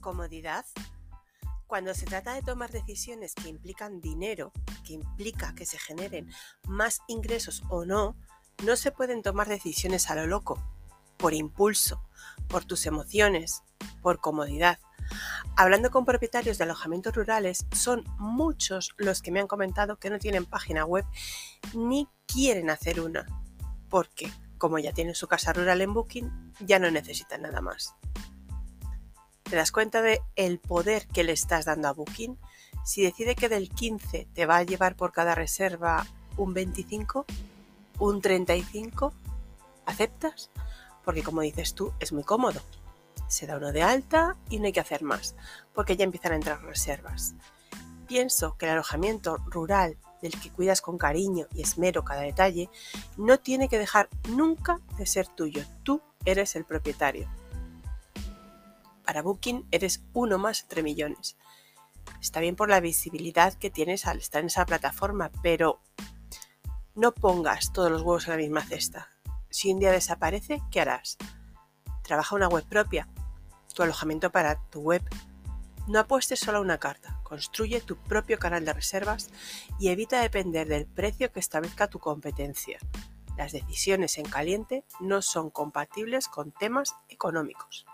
comodidad? Cuando se trata de tomar decisiones que implican dinero, que implica que se generen más ingresos o no, no se pueden tomar decisiones a lo loco, por impulso, por tus emociones, por comodidad. Hablando con propietarios de alojamientos rurales, son muchos los que me han comentado que no tienen página web ni quieren hacer una, porque como ya tienen su casa rural en Booking, ya no necesitan nada más. ¿Te das cuenta de el poder que le estás dando a Booking? Si decide que del 15 te va a llevar por cada reserva un 25, un 35, ¿aceptas? Porque como dices tú, es muy cómodo. Se da uno de alta y no hay que hacer más, porque ya empiezan a entrar reservas. Pienso que el alojamiento rural del que cuidas con cariño y esmero cada detalle, no tiene que dejar nunca de ser tuyo. Tú eres el propietario. Para Booking eres uno más entre millones. Está bien por la visibilidad que tienes al estar en esa plataforma, pero no pongas todos los huevos en la misma cesta. Si un día desaparece, ¿qué harás? Trabaja una web propia, tu alojamiento para tu web. No apuestes solo a una carta, construye tu propio canal de reservas y evita depender del precio que establezca tu competencia. Las decisiones en caliente no son compatibles con temas económicos.